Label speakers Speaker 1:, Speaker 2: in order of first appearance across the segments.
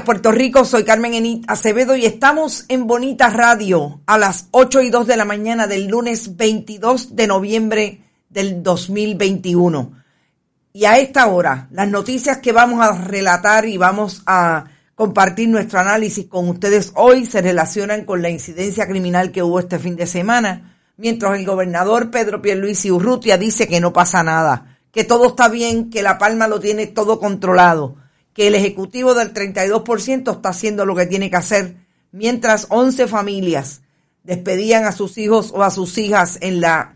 Speaker 1: Puerto Rico, soy Carmen Enit Acevedo y estamos en Bonita Radio a las 8 y 2 de la mañana del lunes 22 de noviembre del 2021. Y a esta hora, las noticias que vamos a relatar y vamos a compartir nuestro análisis con ustedes hoy se relacionan con la incidencia criminal que hubo este fin de semana, mientras el gobernador Pedro Pierluisi Urrutia dice que no pasa nada, que todo está bien, que La Palma lo tiene todo controlado que el ejecutivo del 32% está haciendo lo que tiene que hacer, mientras 11 familias despedían a sus hijos o a sus hijas en la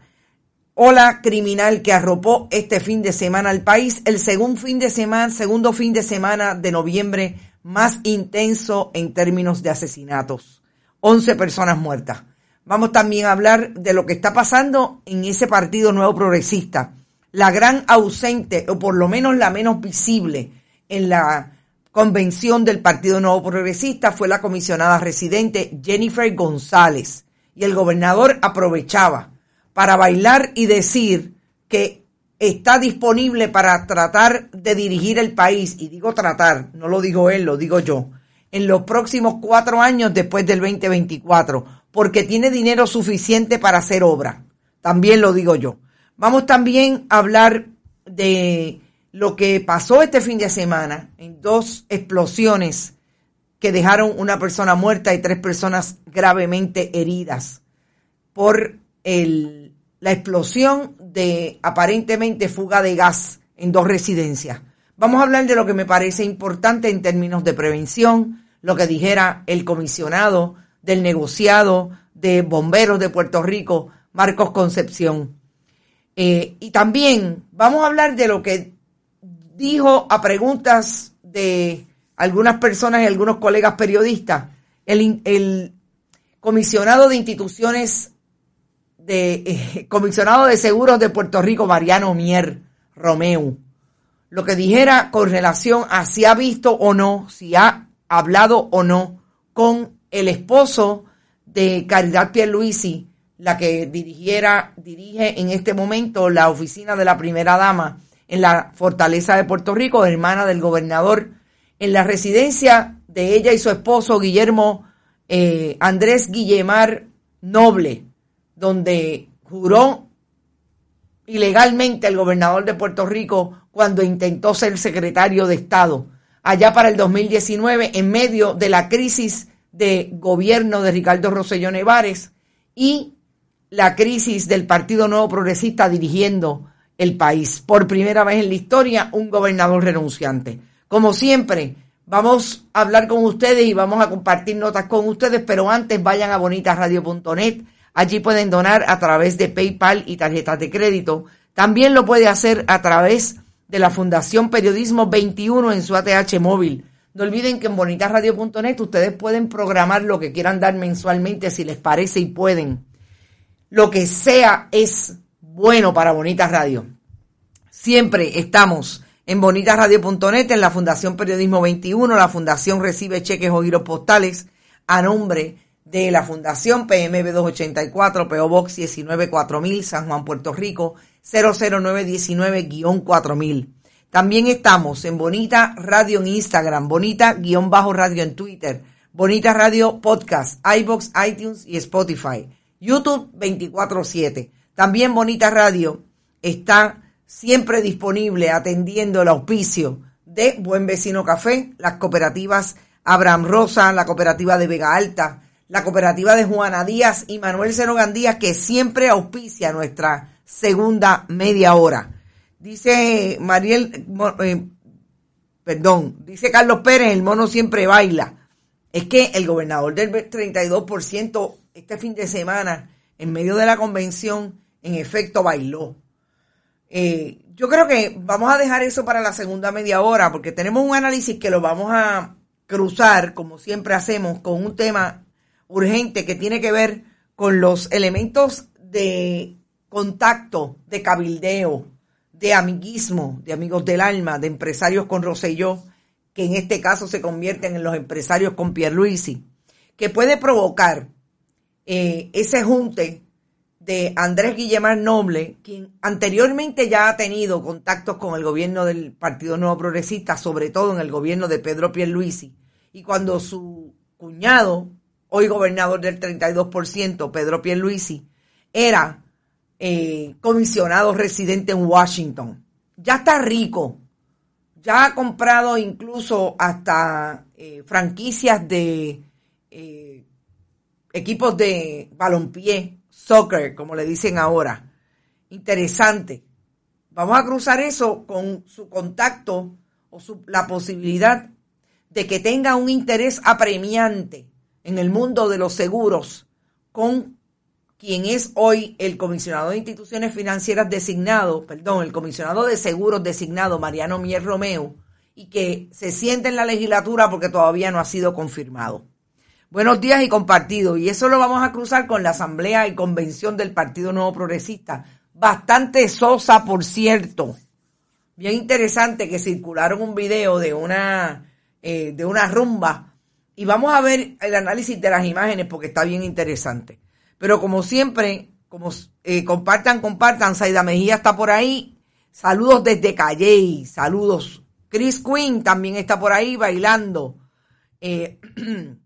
Speaker 1: ola criminal que arropó este fin de semana al país, el segundo fin de semana, segundo fin de semana de noviembre más intenso en términos de asesinatos. 11 personas muertas. Vamos también a hablar de lo que está pasando en ese partido nuevo progresista. La gran ausente, o por lo menos la menos visible, en la convención del Partido Nuevo Progresista fue la comisionada residente Jennifer González. Y el gobernador aprovechaba para bailar y decir que está disponible para tratar de dirigir el país, y digo tratar, no lo digo él, lo digo yo, en los próximos cuatro años después del 2024, porque tiene dinero suficiente para hacer obra. También lo digo yo. Vamos también a hablar de lo que pasó este fin de semana en dos explosiones que dejaron una persona muerta y tres personas gravemente heridas por el, la explosión de aparentemente fuga de gas en dos residencias. Vamos a hablar de lo que me parece importante en términos de prevención, lo que dijera el comisionado del negociado de bomberos de Puerto Rico, Marcos Concepción. Eh, y también vamos a hablar de lo que dijo a preguntas de algunas personas y algunos colegas periodistas, el, comisionado de instituciones de eh, comisionado de seguros de Puerto Rico, Mariano Mier Romeu, lo que dijera con relación a si ha visto o no, si ha hablado o no con el esposo de Caridad Pierluisi, la que dirigiera, dirige en este momento la oficina de la primera dama en la fortaleza de Puerto Rico, hermana del gobernador, en la residencia de ella y su esposo Guillermo eh, Andrés Guillemar Noble, donde juró ilegalmente el gobernador de Puerto Rico cuando intentó ser secretario de Estado, allá para el 2019, en medio de la crisis de gobierno de Ricardo Rosselló Nevares y la crisis del Partido Nuevo Progresista dirigiendo el país. Por primera vez en la historia, un gobernador renunciante. Como siempre, vamos a hablar con ustedes y vamos a compartir notas con ustedes, pero antes vayan a bonitasradio.net. Allí pueden donar a través de PayPal y tarjetas de crédito. También lo puede hacer a través de la Fundación Periodismo 21 en su ATH móvil. No olviden que en bonitasradio.net ustedes pueden programar lo que quieran dar mensualmente si les parece y pueden. Lo que sea es bueno para Bonita Radio. Siempre estamos en bonitasradio.net, en la Fundación Periodismo 21. La Fundación recibe cheques o giros postales a nombre de la Fundación PMB 284, PO Box 194000, San Juan, Puerto Rico, 00919-4000. También estamos en Bonita Radio en Instagram, Bonita-Radio en Twitter, Bonita Radio Podcast, iBox, iTunes y Spotify, YouTube 24-7. También Bonita Radio está siempre disponible atendiendo el auspicio de Buen Vecino Café, las cooperativas Abraham Rosa, la cooperativa de Vega Alta, la cooperativa de Juana Díaz y Manuel Cero Díaz, que siempre auspicia nuestra segunda media hora. Dice Mariel, eh, perdón, dice Carlos Pérez, el mono siempre baila. Es que el gobernador del 32% este fin de semana, en medio de la convención, en efecto bailó. Eh, yo creo que vamos a dejar eso para la segunda media hora porque tenemos un análisis que lo vamos a cruzar, como siempre hacemos, con un tema urgente que tiene que ver con los elementos de contacto, de cabildeo, de amiguismo, de amigos del alma, de empresarios con Roselló, que en este caso se convierten en los empresarios con Pierluisi, que puede provocar eh, ese junte de Andrés Guillemar Noble, quien anteriormente ya ha tenido contactos con el gobierno del Partido Nuevo Progresista, sobre todo en el gobierno de Pedro Pierluisi, Y cuando su cuñado, hoy gobernador del 32%, Pedro Pierluisi, era eh, comisionado residente en Washington. Ya está rico. Ya ha comprado incluso hasta eh, franquicias de eh, equipos de balompié, soccer, como le dicen ahora. Interesante. Vamos a cruzar eso con su contacto o la posibilidad de que tenga un interés apremiante en el mundo de los seguros con quien es hoy el comisionado de instituciones financieras designado, perdón, el comisionado de seguros designado, Mariano Mier Romeo, y que se siente en la legislatura porque todavía no ha sido confirmado. Buenos días y compartido. Y eso lo vamos a cruzar con la asamblea y convención del Partido Nuevo Progresista. Bastante sosa, por cierto. Bien interesante que circularon un video de una, eh, de una rumba. Y vamos a ver el análisis de las imágenes porque está bien interesante. Pero como siempre, como eh, compartan, compartan, Saida Mejía está por ahí. Saludos desde Calley, saludos. Chris Quinn también está por ahí bailando. Eh,